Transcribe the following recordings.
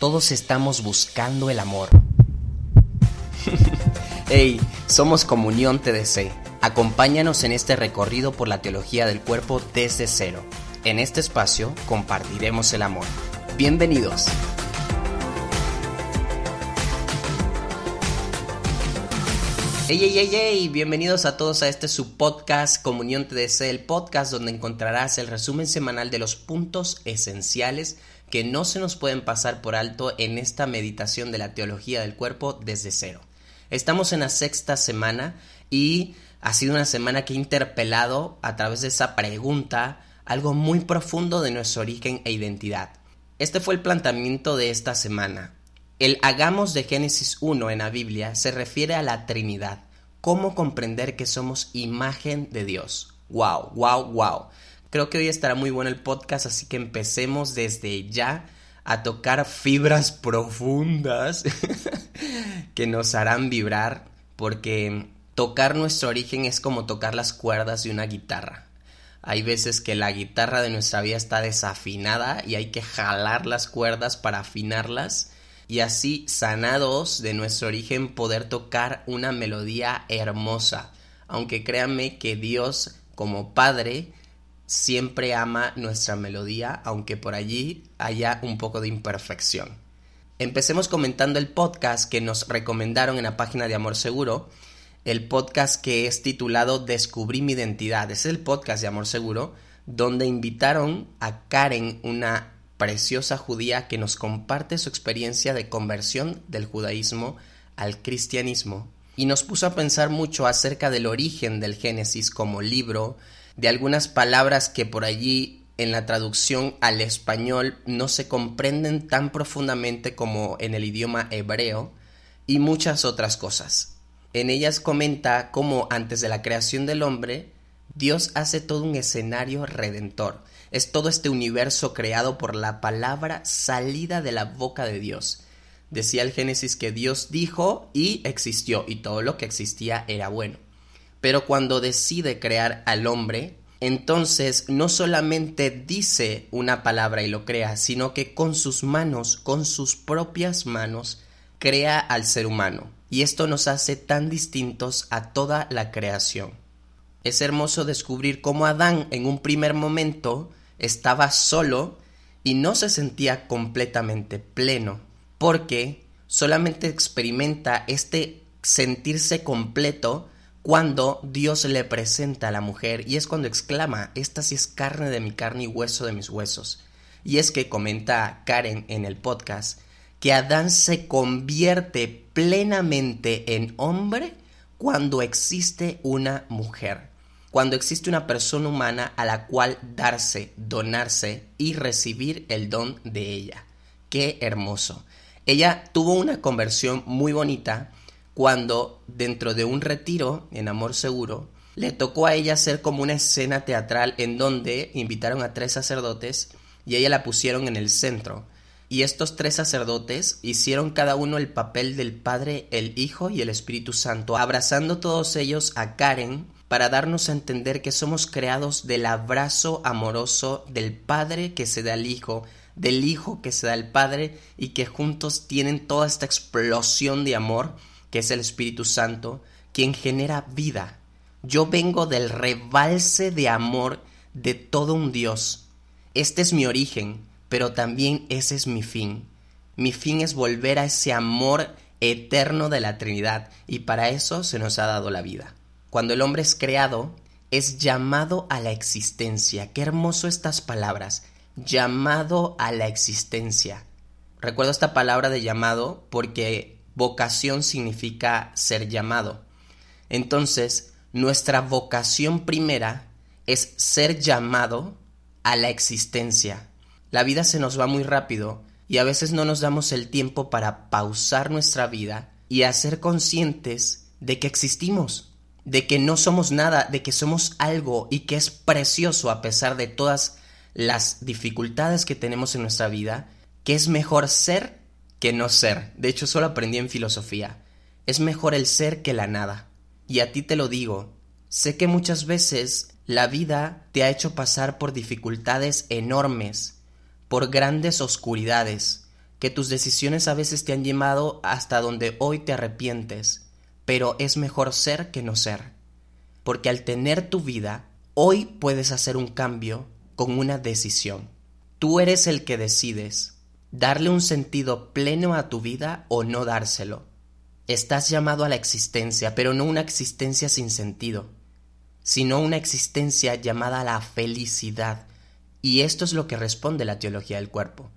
Todos estamos buscando el amor. hey, somos Comunión TDC. Acompáñanos en este recorrido por la teología del cuerpo desde cero. En este espacio compartiremos el amor. Bienvenidos. Hey, hey, hey, hey, bienvenidos a todos a este su podcast Comunión TDC, el podcast donde encontrarás el resumen semanal de los puntos esenciales que no se nos pueden pasar por alto en esta meditación de la teología del cuerpo desde cero. Estamos en la sexta semana y ha sido una semana que he interpelado a través de esa pregunta algo muy profundo de nuestro origen e identidad. Este fue el planteamiento de esta semana. El hagamos de Génesis 1 en la Biblia se refiere a la Trinidad. ¿Cómo comprender que somos imagen de Dios? ¡Wow! ¡Wow! ¡Wow! Creo que hoy estará muy bueno el podcast, así que empecemos desde ya a tocar fibras profundas que nos harán vibrar, porque tocar nuestro origen es como tocar las cuerdas de una guitarra. Hay veces que la guitarra de nuestra vida está desafinada y hay que jalar las cuerdas para afinarlas y así sanados de nuestro origen poder tocar una melodía hermosa. Aunque créanme que Dios como Padre siempre ama nuestra melodía, aunque por allí haya un poco de imperfección. Empecemos comentando el podcast que nos recomendaron en la página de Amor Seguro, el podcast que es titulado Descubrí mi identidad. Es el podcast de Amor Seguro, donde invitaron a Karen, una preciosa judía que nos comparte su experiencia de conversión del judaísmo al cristianismo y nos puso a pensar mucho acerca del origen del Génesis como libro, de algunas palabras que por allí en la traducción al español no se comprenden tan profundamente como en el idioma hebreo y muchas otras cosas. En ellas comenta cómo antes de la creación del hombre, Dios hace todo un escenario redentor, es todo este universo creado por la palabra salida de la boca de Dios. Decía el Génesis que Dios dijo y existió, y todo lo que existía era bueno. Pero cuando decide crear al hombre, entonces no solamente dice una palabra y lo crea, sino que con sus manos, con sus propias manos, crea al ser humano. Y esto nos hace tan distintos a toda la creación. Es hermoso descubrir cómo Adán en un primer momento estaba solo y no se sentía completamente pleno, porque solamente experimenta este sentirse completo cuando Dios le presenta a la mujer y es cuando exclama, esta sí es carne de mi carne y hueso de mis huesos. Y es que comenta Karen en el podcast que Adán se convierte plenamente en hombre cuando existe una mujer cuando existe una persona humana a la cual darse, donarse y recibir el don de ella. Qué hermoso. Ella tuvo una conversión muy bonita cuando dentro de un retiro en Amor Seguro le tocó a ella hacer como una escena teatral en donde invitaron a tres sacerdotes y ella la pusieron en el centro. Y estos tres sacerdotes hicieron cada uno el papel del Padre, el Hijo y el Espíritu Santo, abrazando todos ellos a Karen, para darnos a entender que somos creados del abrazo amoroso del Padre que se da al Hijo, del Hijo que se da al Padre y que juntos tienen toda esta explosión de amor que es el Espíritu Santo, quien genera vida. Yo vengo del rebalse de amor de todo un Dios. Este es mi origen, pero también ese es mi fin. Mi fin es volver a ese amor eterno de la Trinidad y para eso se nos ha dado la vida. Cuando el hombre es creado, es llamado a la existencia. Qué hermoso estas palabras. Llamado a la existencia. Recuerdo esta palabra de llamado porque vocación significa ser llamado. Entonces, nuestra vocación primera es ser llamado a la existencia. La vida se nos va muy rápido y a veces no nos damos el tiempo para pausar nuestra vida y hacer conscientes de que existimos de que no somos nada, de que somos algo y que es precioso a pesar de todas las dificultades que tenemos en nuestra vida, que es mejor ser que no ser. De hecho, solo aprendí en filosofía. Es mejor el ser que la nada. Y a ti te lo digo, sé que muchas veces la vida te ha hecho pasar por dificultades enormes, por grandes oscuridades, que tus decisiones a veces te han llevado hasta donde hoy te arrepientes, pero es mejor ser que no ser, porque al tener tu vida, hoy puedes hacer un cambio con una decisión. Tú eres el que decides darle un sentido pleno a tu vida o no dárselo. Estás llamado a la existencia, pero no una existencia sin sentido, sino una existencia llamada a la felicidad. Y esto es lo que responde la teología del cuerpo.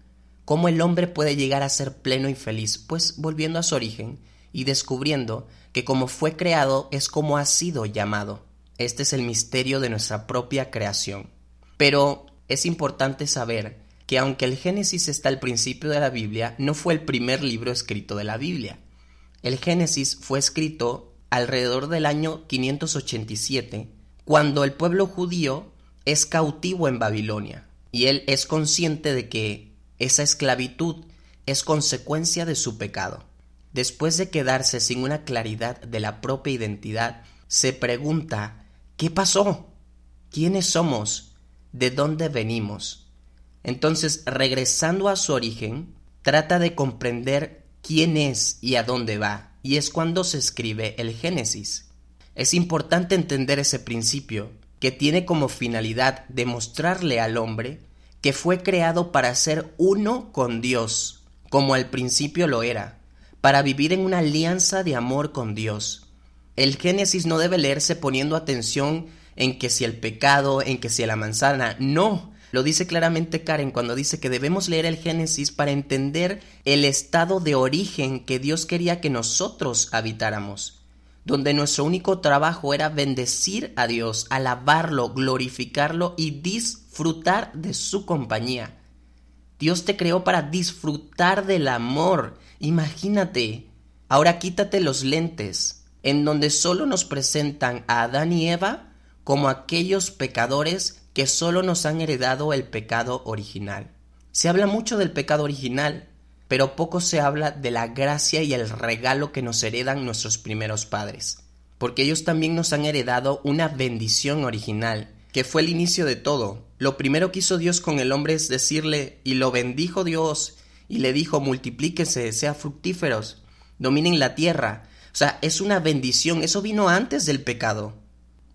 ¿Cómo el hombre puede llegar a ser pleno y feliz? Pues volviendo a su origen y descubriendo que como fue creado es como ha sido llamado. Este es el misterio de nuestra propia creación. Pero es importante saber que aunque el Génesis está al principio de la Biblia, no fue el primer libro escrito de la Biblia. El Génesis fue escrito alrededor del año 587, cuando el pueblo judío es cautivo en Babilonia, y él es consciente de que esa esclavitud es consecuencia de su pecado. Después de quedarse sin una claridad de la propia identidad, se pregunta ¿qué pasó? ¿Quiénes somos? ¿De dónde venimos? Entonces, regresando a su origen, trata de comprender quién es y a dónde va, y es cuando se escribe el Génesis. Es importante entender ese principio, que tiene como finalidad demostrarle al hombre que fue creado para ser uno con Dios, como al principio lo era, para vivir en una alianza de amor con Dios. El Génesis no debe leerse poniendo atención en que si el pecado, en que si la manzana, no. Lo dice claramente Karen cuando dice que debemos leer el Génesis para entender el estado de origen que Dios quería que nosotros habitáramos, donde nuestro único trabajo era bendecir a Dios, alabarlo, glorificarlo y disfrutar de su compañía. Dios te creó para disfrutar del amor. Imagínate. Ahora quítate los lentes, en donde solo nos presentan a Adán y Eva como aquellos pecadores que solo nos han heredado el pecado original. Se habla mucho del pecado original, pero poco se habla de la gracia y el regalo que nos heredan nuestros primeros padres, porque ellos también nos han heredado una bendición original, que fue el inicio de todo. Lo primero que hizo Dios con el hombre es decirle, y lo bendijo Dios, y le dijo, multiplíquese, sea fructíferos, dominen la tierra. O sea, es una bendición, eso vino antes del pecado.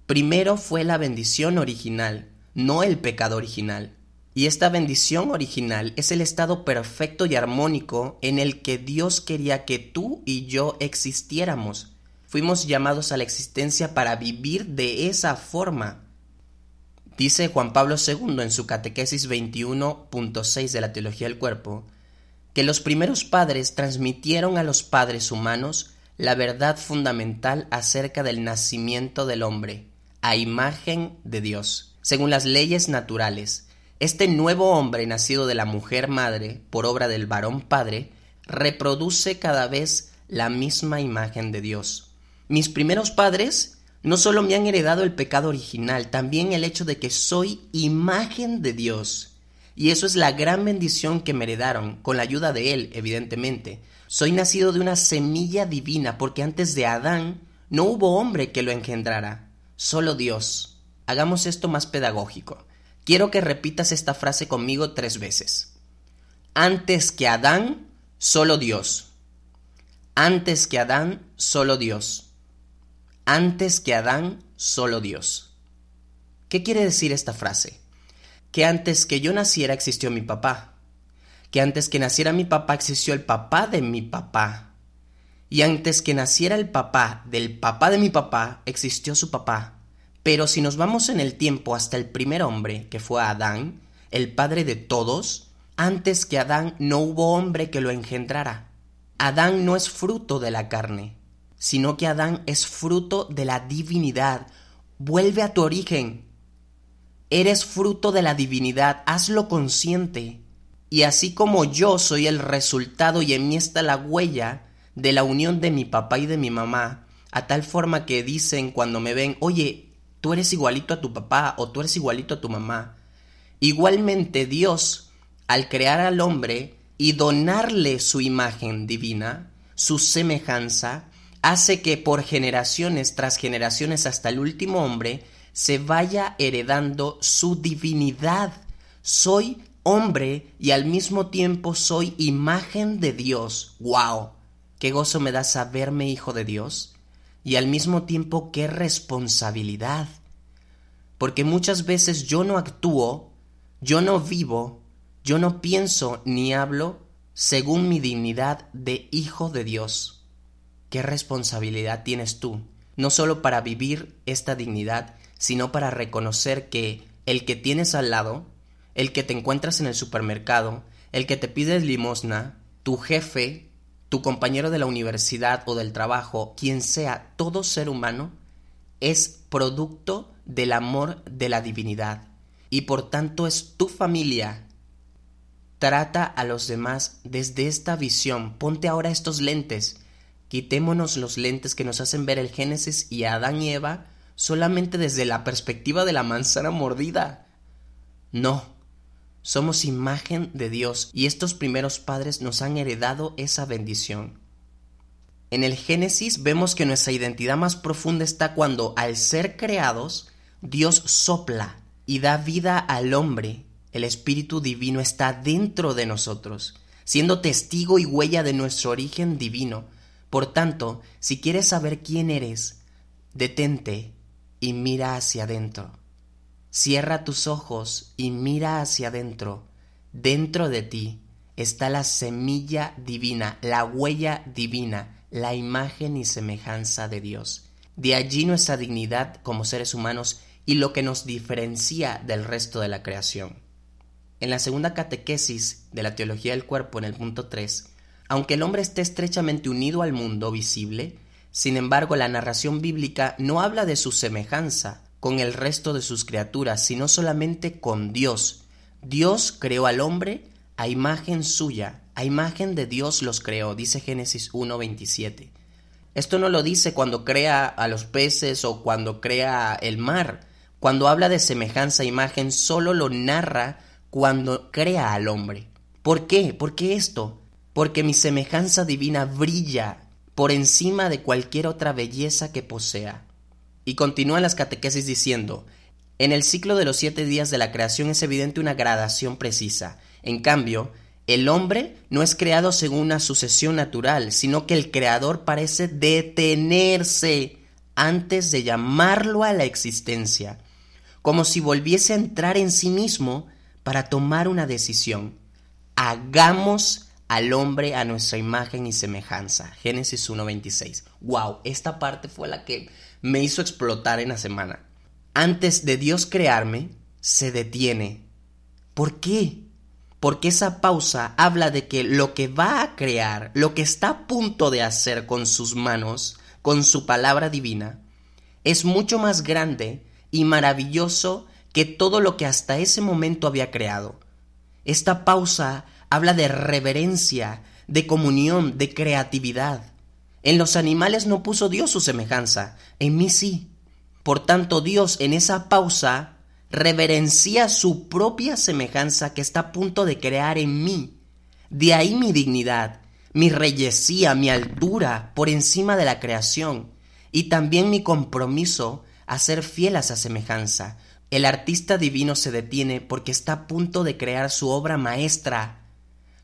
Primero fue la bendición original, no el pecado original. Y esta bendición original es el estado perfecto y armónico en el que Dios quería que tú y yo existiéramos. Fuimos llamados a la existencia para vivir de esa forma. Dice Juan Pablo II en su Catequesis 21.6 de la Teología del Cuerpo, que los primeros padres transmitieron a los padres humanos la verdad fundamental acerca del nacimiento del hombre, a imagen de Dios, según las leyes naturales. Este nuevo hombre nacido de la mujer madre, por obra del varón padre, reproduce cada vez la misma imagen de Dios. Mis primeros padres no solo me han heredado el pecado original, también el hecho de que soy imagen de Dios. Y eso es la gran bendición que me heredaron, con la ayuda de Él, evidentemente. Soy nacido de una semilla divina, porque antes de Adán no hubo hombre que lo engendrara, solo Dios. Hagamos esto más pedagógico. Quiero que repitas esta frase conmigo tres veces. Antes que Adán, solo Dios. Antes que Adán, solo Dios antes que Adán, solo Dios. ¿Qué quiere decir esta frase? Que antes que yo naciera existió mi papá, que antes que naciera mi papá existió el papá de mi papá, y antes que naciera el papá del papá de mi papá existió su papá. Pero si nos vamos en el tiempo hasta el primer hombre, que fue Adán, el padre de todos, antes que Adán no hubo hombre que lo engendrara. Adán no es fruto de la carne, sino que Adán es fruto de la divinidad. Vuelve a tu origen. Eres fruto de la divinidad, hazlo consciente. Y así como yo soy el resultado y en mí está la huella de la unión de mi papá y de mi mamá, a tal forma que dicen cuando me ven, oye, tú eres igualito a tu papá o tú eres igualito a tu mamá. Igualmente Dios, al crear al hombre y donarle su imagen divina, su semejanza, hace que por generaciones tras generaciones hasta el último hombre se vaya heredando su divinidad. Soy hombre y al mismo tiempo soy imagen de Dios. ¡Wow! Qué gozo me da saberme hijo de Dios y al mismo tiempo qué responsabilidad. Porque muchas veces yo no actúo, yo no vivo, yo no pienso ni hablo según mi dignidad de hijo de Dios. ¿Qué responsabilidad tienes tú? No solo para vivir esta dignidad, sino para reconocer que el que tienes al lado, el que te encuentras en el supermercado, el que te pide limosna, tu jefe, tu compañero de la universidad o del trabajo, quien sea, todo ser humano, es producto del amor de la divinidad y por tanto es tu familia. Trata a los demás desde esta visión. Ponte ahora estos lentes. Quitémonos los lentes que nos hacen ver el Génesis y a Adán y Eva solamente desde la perspectiva de la manzana mordida. No, somos imagen de Dios y estos primeros padres nos han heredado esa bendición. En el Génesis vemos que nuestra identidad más profunda está cuando al ser creados, Dios sopla y da vida al hombre. El Espíritu Divino está dentro de nosotros, siendo testigo y huella de nuestro origen divino. Por tanto, si quieres saber quién eres, detente y mira hacia adentro. Cierra tus ojos y mira hacia adentro. Dentro de ti está la semilla divina, la huella divina, la imagen y semejanza de Dios. De allí nuestra dignidad como seres humanos y lo que nos diferencia del resto de la creación. En la segunda catequesis de la teología del cuerpo en el punto 3, aunque el hombre esté estrechamente unido al mundo visible, sin embargo la narración bíblica no habla de su semejanza, con el resto de sus criaturas, sino solamente con Dios. Dios creó al hombre a imagen suya, a imagen de Dios los creó, dice Génesis 1.27. Esto no lo dice cuando crea a los peces o cuando crea el mar. Cuando habla de semejanza a imagen, solo lo narra cuando crea al hombre. ¿Por qué? ¿Por qué esto? Porque mi semejanza divina brilla por encima de cualquier otra belleza que posea. Y continúan las catequesis diciendo, en el ciclo de los siete días de la creación es evidente una gradación precisa. En cambio, el hombre no es creado según una sucesión natural, sino que el creador parece detenerse antes de llamarlo a la existencia, como si volviese a entrar en sí mismo para tomar una decisión. Hagamos al hombre a nuestra imagen y semejanza. Génesis 1.26. Wow, esta parte fue la que me hizo explotar en la semana. Antes de Dios crearme, se detiene. ¿Por qué? Porque esa pausa habla de que lo que va a crear, lo que está a punto de hacer con sus manos, con su palabra divina, es mucho más grande y maravilloso que todo lo que hasta ese momento había creado. Esta pausa habla de reverencia, de comunión, de creatividad. En los animales no puso Dios su semejanza, en mí sí. Por tanto, Dios en esa pausa reverencia su propia semejanza que está a punto de crear en mí. De ahí mi dignidad, mi reyesía, mi altura por encima de la creación y también mi compromiso a ser fiel a esa semejanza. El artista divino se detiene porque está a punto de crear su obra maestra,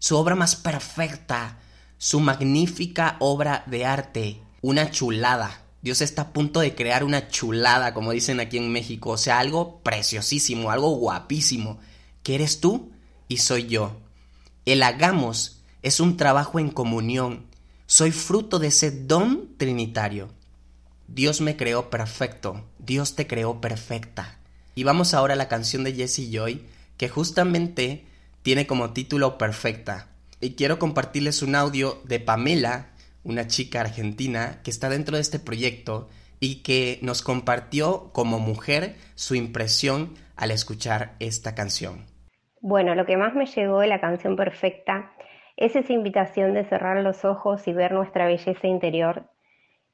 su obra más perfecta, su magnífica obra de arte, una chulada. Dios está a punto de crear una chulada, como dicen aquí en México, o sea, algo preciosísimo, algo guapísimo, que eres tú y soy yo. El hagamos es un trabajo en comunión. Soy fruto de ese don trinitario. Dios me creó perfecto, Dios te creó perfecta. Y vamos ahora a la canción de Jesse Joy, que justamente tiene como título Perfecta y quiero compartirles un audio de Pamela, una chica argentina que está dentro de este proyecto y que nos compartió como mujer su impresión al escuchar esta canción. Bueno, lo que más me llegó de la canción perfecta es esa invitación de cerrar los ojos y ver nuestra belleza interior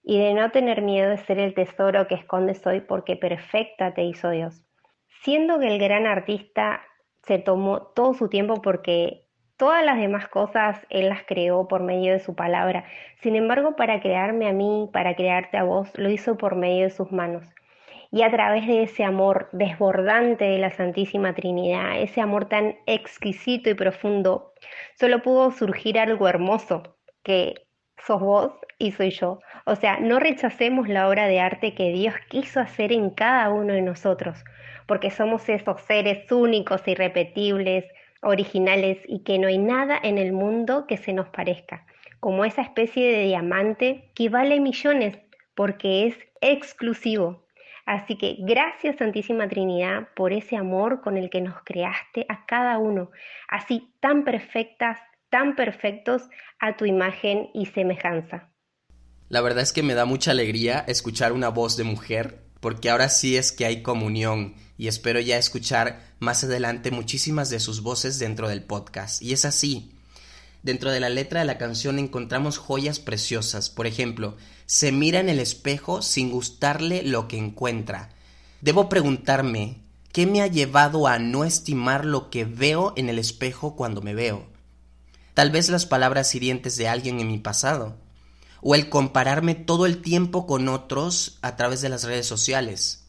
y de no tener miedo de ser el tesoro que escondes hoy porque perfecta te hizo Dios. Siendo que el gran artista se tomó todo su tiempo porque Todas las demás cosas Él las creó por medio de su palabra. Sin embargo, para crearme a mí, para crearte a vos, lo hizo por medio de sus manos. Y a través de ese amor desbordante de la Santísima Trinidad, ese amor tan exquisito y profundo, solo pudo surgir algo hermoso, que sos vos y soy yo. O sea, no rechacemos la obra de arte que Dios quiso hacer en cada uno de nosotros, porque somos esos seres únicos, irrepetibles, originales y que no hay nada en el mundo que se nos parezca, como esa especie de diamante que vale millones porque es exclusivo. Así que gracias Santísima Trinidad por ese amor con el que nos creaste a cada uno, así tan perfectas, tan perfectos a tu imagen y semejanza. La verdad es que me da mucha alegría escuchar una voz de mujer, porque ahora sí es que hay comunión y espero ya escuchar más adelante muchísimas de sus voces dentro del podcast. Y es así. Dentro de la letra de la canción encontramos joyas preciosas. Por ejemplo, se mira en el espejo sin gustarle lo que encuentra. Debo preguntarme, ¿qué me ha llevado a no estimar lo que veo en el espejo cuando me veo? Tal vez las palabras hirientes de alguien en mi pasado o el compararme todo el tiempo con otros a través de las redes sociales.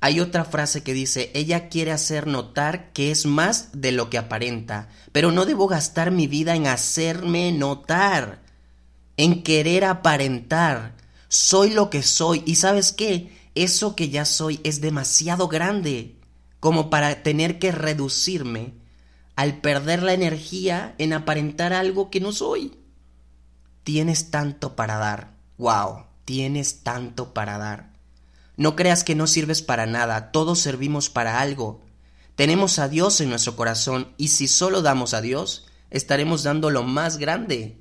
Hay otra frase que dice, ella quiere hacer notar que es más de lo que aparenta, pero no debo gastar mi vida en hacerme notar, en querer aparentar. Soy lo que soy y sabes qué, eso que ya soy es demasiado grande como para tener que reducirme al perder la energía en aparentar algo que no soy. Tienes tanto para dar. Wow, tienes tanto para dar. No creas que no sirves para nada, todos servimos para algo. Tenemos a Dios en nuestro corazón y si solo damos a Dios, estaremos dando lo más grande.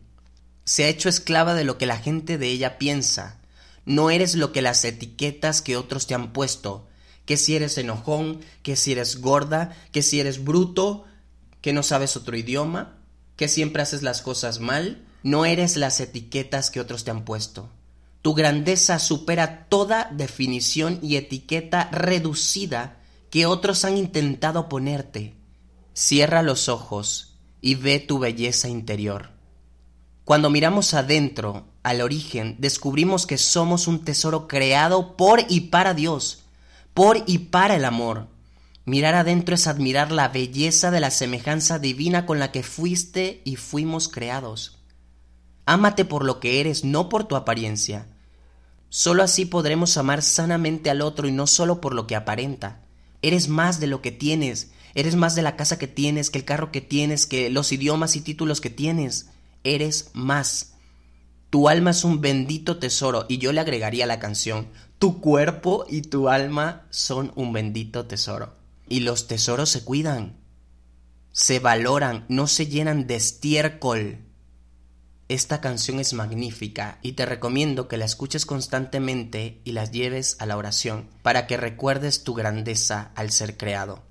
Se ha hecho esclava de lo que la gente de ella piensa. No eres lo que las etiquetas que otros te han puesto, que si eres enojón, que si eres gorda, que si eres bruto, que no sabes otro idioma, que siempre haces las cosas mal, no eres las etiquetas que otros te han puesto. Tu grandeza supera toda definición y etiqueta reducida que otros han intentado ponerte. Cierra los ojos y ve tu belleza interior. Cuando miramos adentro, al origen, descubrimos que somos un tesoro creado por y para Dios, por y para el amor. Mirar adentro es admirar la belleza de la semejanza divina con la que fuiste y fuimos creados. Ámate por lo que eres, no por tu apariencia. Solo así podremos amar sanamente al otro y no solo por lo que aparenta. Eres más de lo que tienes, eres más de la casa que tienes, que el carro que tienes, que los idiomas y títulos que tienes. Eres más. Tu alma es un bendito tesoro y yo le agregaría la canción, tu cuerpo y tu alma son un bendito tesoro. Y los tesoros se cuidan, se valoran, no se llenan de estiércol. Esta canción es magnífica y te recomiendo que la escuches constantemente y las lleves a la oración para que recuerdes tu grandeza al ser creado.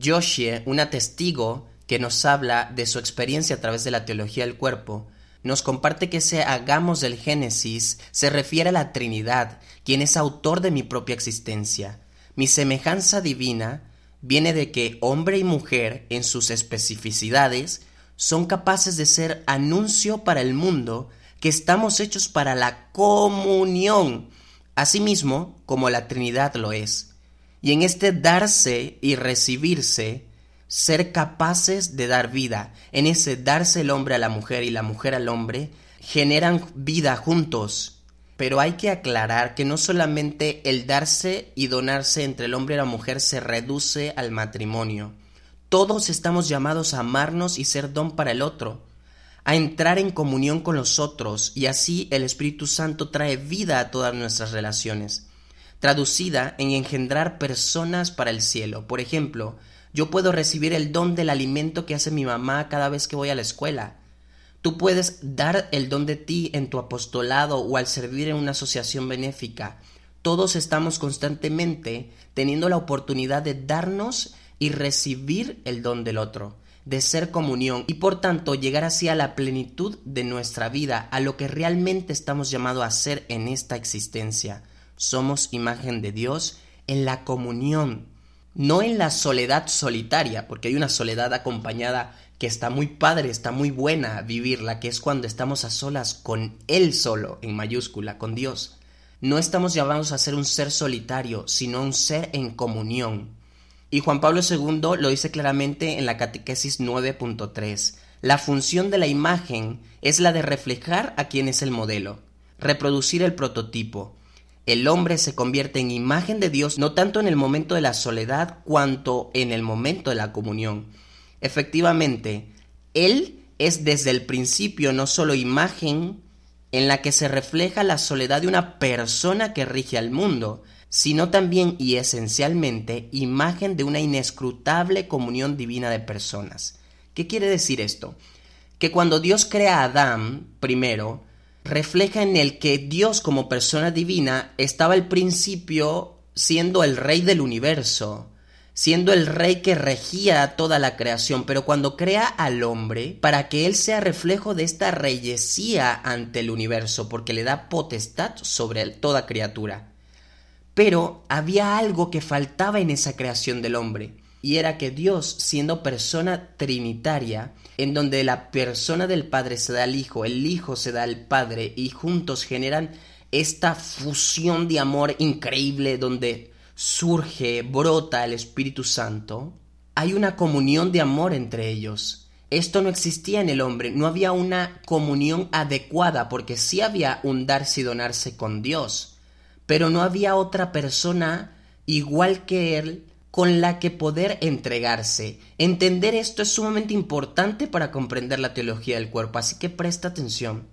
Joshie, una testigo que nos habla de su experiencia a través de la teología del cuerpo, nos comparte que ese hagamos del Génesis se refiere a la Trinidad, quien es autor de mi propia existencia. Mi semejanza divina viene de que hombre y mujer, en sus especificidades, son capaces de ser anuncio para el mundo que estamos hechos para la comunión, asimismo como la Trinidad lo es. Y en este darse y recibirse, ser capaces de dar vida, en ese darse el hombre a la mujer y la mujer al hombre, generan vida juntos. Pero hay que aclarar que no solamente el darse y donarse entre el hombre y la mujer se reduce al matrimonio, todos estamos llamados a amarnos y ser don para el otro, a entrar en comunión con los otros y así el Espíritu Santo trae vida a todas nuestras relaciones, traducida en engendrar personas para el cielo. Por ejemplo, yo puedo recibir el don del alimento que hace mi mamá cada vez que voy a la escuela. Tú puedes dar el don de ti en tu apostolado o al servir en una asociación benéfica. Todos estamos constantemente teniendo la oportunidad de darnos y recibir el don del otro, de ser comunión y por tanto llegar así a la plenitud de nuestra vida, a lo que realmente estamos llamados a ser en esta existencia. Somos imagen de Dios en la comunión, no en la soledad solitaria, porque hay una soledad acompañada que está muy padre, está muy buena vivirla, que es cuando estamos a solas con Él solo, en mayúscula, con Dios. no estamos llamados a ser un ser solitario, sino un ser en comunión. Y Juan Pablo II lo dice claramente en la Catequesis 9.3. La función de la imagen es la de reflejar a quien es el modelo, reproducir el prototipo. El hombre se convierte en imagen de Dios no tanto en el momento de la soledad cuanto en el momento de la comunión. Efectivamente, Él es desde el principio no solo imagen en la que se refleja la soledad de una persona que rige al mundo, sino también y esencialmente imagen de una inescrutable comunión divina de personas. ¿Qué quiere decir esto? Que cuando Dios crea a Adán, primero, refleja en el que Dios como persona divina estaba al principio siendo el rey del universo, siendo el rey que regía toda la creación, pero cuando crea al hombre, para que él sea reflejo de esta reyesía ante el universo, porque le da potestad sobre toda criatura. Pero había algo que faltaba en esa creación del hombre, y era que Dios, siendo persona trinitaria, en donde la persona del Padre se da al Hijo, el Hijo se da al Padre, y juntos generan esta fusión de amor increíble donde surge, brota el Espíritu Santo, hay una comunión de amor entre ellos. Esto no existía en el hombre, no había una comunión adecuada, porque sí había un darse y donarse con Dios pero no había otra persona igual que él con la que poder entregarse. Entender esto es sumamente importante para comprender la teología del cuerpo, así que presta atención.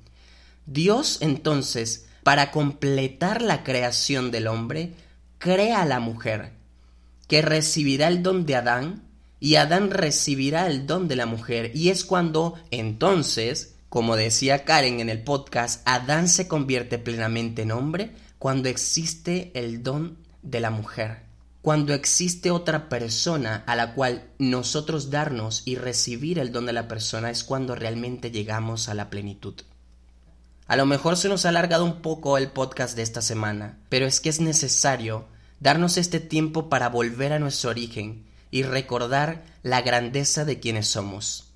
Dios entonces, para completar la creación del hombre, crea a la mujer, que recibirá el don de Adán, y Adán recibirá el don de la mujer, y es cuando entonces, como decía Karen en el podcast, Adán se convierte plenamente en hombre, cuando existe el don de la mujer, cuando existe otra persona a la cual nosotros darnos y recibir el don de la persona es cuando realmente llegamos a la plenitud. A lo mejor se nos ha alargado un poco el podcast de esta semana, pero es que es necesario darnos este tiempo para volver a nuestro origen y recordar la grandeza de quienes somos.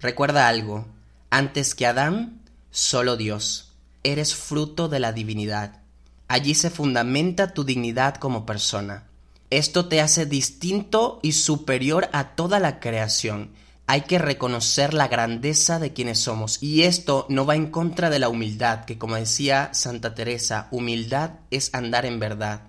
Recuerda algo, antes que Adán, solo Dios. Eres fruto de la divinidad. Allí se fundamenta tu dignidad como persona. Esto te hace distinto y superior a toda la creación. Hay que reconocer la grandeza de quienes somos y esto no va en contra de la humildad, que como decía Santa Teresa, humildad es andar en verdad.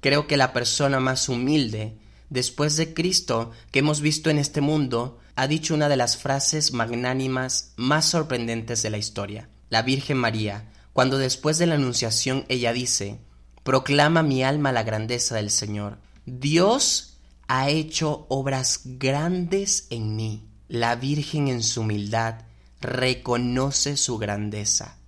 Creo que la persona más humilde, después de Cristo, que hemos visto en este mundo, ha dicho una de las frases magnánimas más sorprendentes de la historia. La Virgen María, cuando después de la Anunciación ella dice, Proclama mi alma la grandeza del Señor. Dios ha hecho obras grandes en mí. La Virgen en su humildad reconoce su grandeza.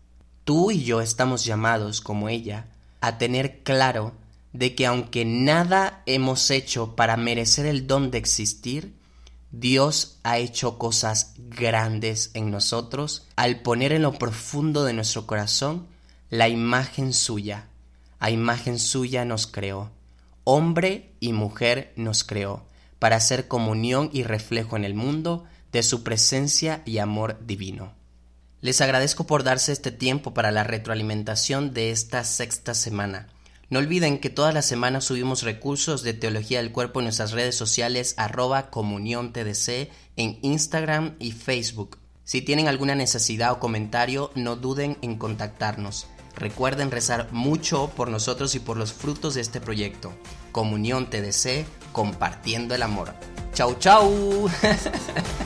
Tú y yo estamos llamados, como ella, a tener claro de que aunque nada hemos hecho para merecer el don de existir, Dios ha hecho cosas grandes en nosotros al poner en lo profundo de nuestro corazón la imagen suya. A imagen suya nos creó. Hombre y mujer nos creó para hacer comunión y reflejo en el mundo de su presencia y amor divino. Les agradezco por darse este tiempo para la retroalimentación de esta sexta semana. No olviden que todas las semanas subimos recursos de Teología del Cuerpo en nuestras redes sociales arroba comunión TDC en Instagram y Facebook. Si tienen alguna necesidad o comentario, no duden en contactarnos. Recuerden rezar mucho por nosotros y por los frutos de este proyecto. Comunión TDC, compartiendo el amor. Chau, chau.